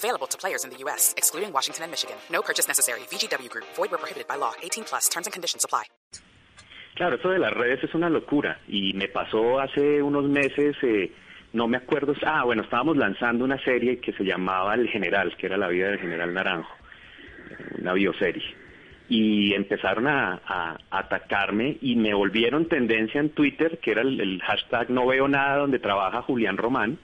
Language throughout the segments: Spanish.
Available to players in the U.S., excluding Washington and Michigan. No purchase necessary. VGW Group. Void where prohibited by law. 18 plus. Terms and conditions apply. Claro, eso de las redes es una locura. Y me pasó hace unos meses... Eh, no me acuerdo, ah, bueno, estábamos lanzando una serie que se llamaba El General, que era la vida del General Naranjo, una bioserie. Y empezaron a, atacarme y me volvieron tendencia en Twitter, que era el, hashtag no veo nada, donde trabaja Julián Román.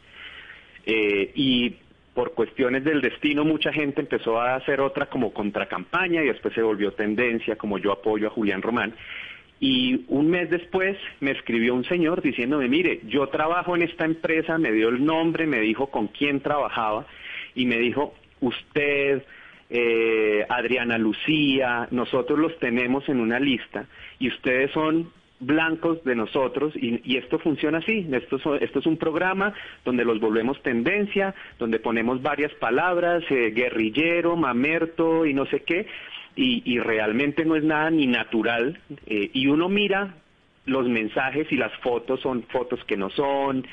Eh, y por cuestiones del destino mucha gente empezó a hacer otra como contracampaña y después se volvió tendencia como yo apoyo a Julián Román. Y un mes después me escribió un señor diciéndome, mire, yo trabajo en esta empresa, me dio el nombre, me dijo con quién trabajaba y me dijo, usted, eh, Adriana Lucía, nosotros los tenemos en una lista y ustedes son blancos de nosotros y, esto funciona así, esto, esto, es un programa donde los volvemos tendencia, donde ponemos varias palabras, eh, guerrillero, mamerto y no sé qué, y, realmente no es nada ni natural. Eh, y uno mira los mensajes y las fotos son fotos que no son,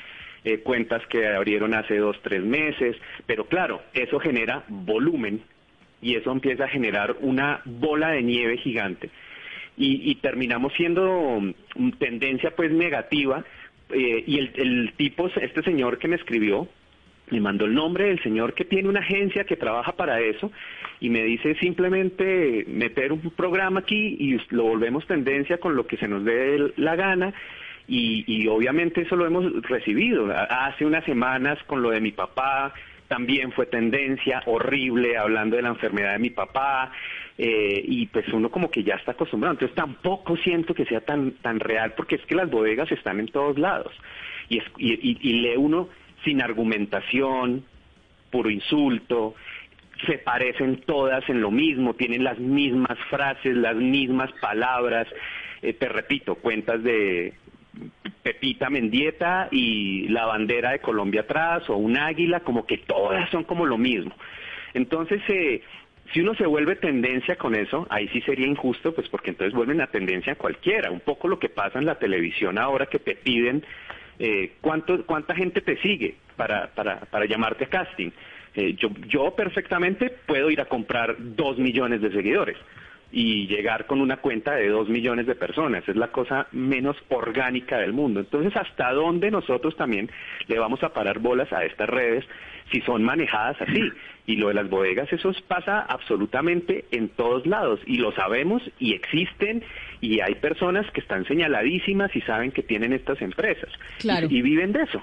eh, cuentas que abrieron hace dos, tres meses, pero claro, eso genera volumen y eso empieza a generar una bola de nieve gigante. Y, terminamos siendo tendencia pues negativa eh, y el, el tipo, este señor que me escribió, me mandó el nombre del señor que tiene una agencia que trabaja para eso y me dice simplemente meter un programa aquí y lo volvemos tendencia con lo que se nos dé la gana y, y obviamente eso lo hemos recibido. Hace unas semanas con lo de mi papá también fue tendencia horrible hablando de la enfermedad de mi papá eh, y pues uno como que ya está acostumbrado. Entonces tampoco siento que sea tan, tan real porque es que las bodegas están en todos lados y, es, y, y lee uno sin argumentación, puro insulto, se parecen todas en lo mismo, tienen las mismas frases, las mismas palabras. Eh, te repito, cuentas de Pepita Mendieta y la bandera de Colombia atrás o un águila, como que todas son como lo mismo. Entonces, eh, si uno se vuelve tendencia con eso, ahí sí sería injusto, pues porque entonces vuelven a tendencia cualquiera. Un poco lo que pasa en la televisión ahora que te piden eh, ¿cuánto, ¿cuánta gente te sigue para, para, para llamarte a casting? Eh, yo, yo perfectamente puedo ir a comprar dos millones de seguidores y llegar con una cuenta de dos millones de personas. Es la cosa menos orgánica del mundo. Entonces, ¿hasta dónde nosotros también le vamos a parar bolas a estas redes si son manejadas así? Y lo de las bodegas, eso pasa absolutamente en todos lados y lo sabemos y existen y hay personas que están señaladísimas y saben que tienen estas empresas claro. y, y viven de eso.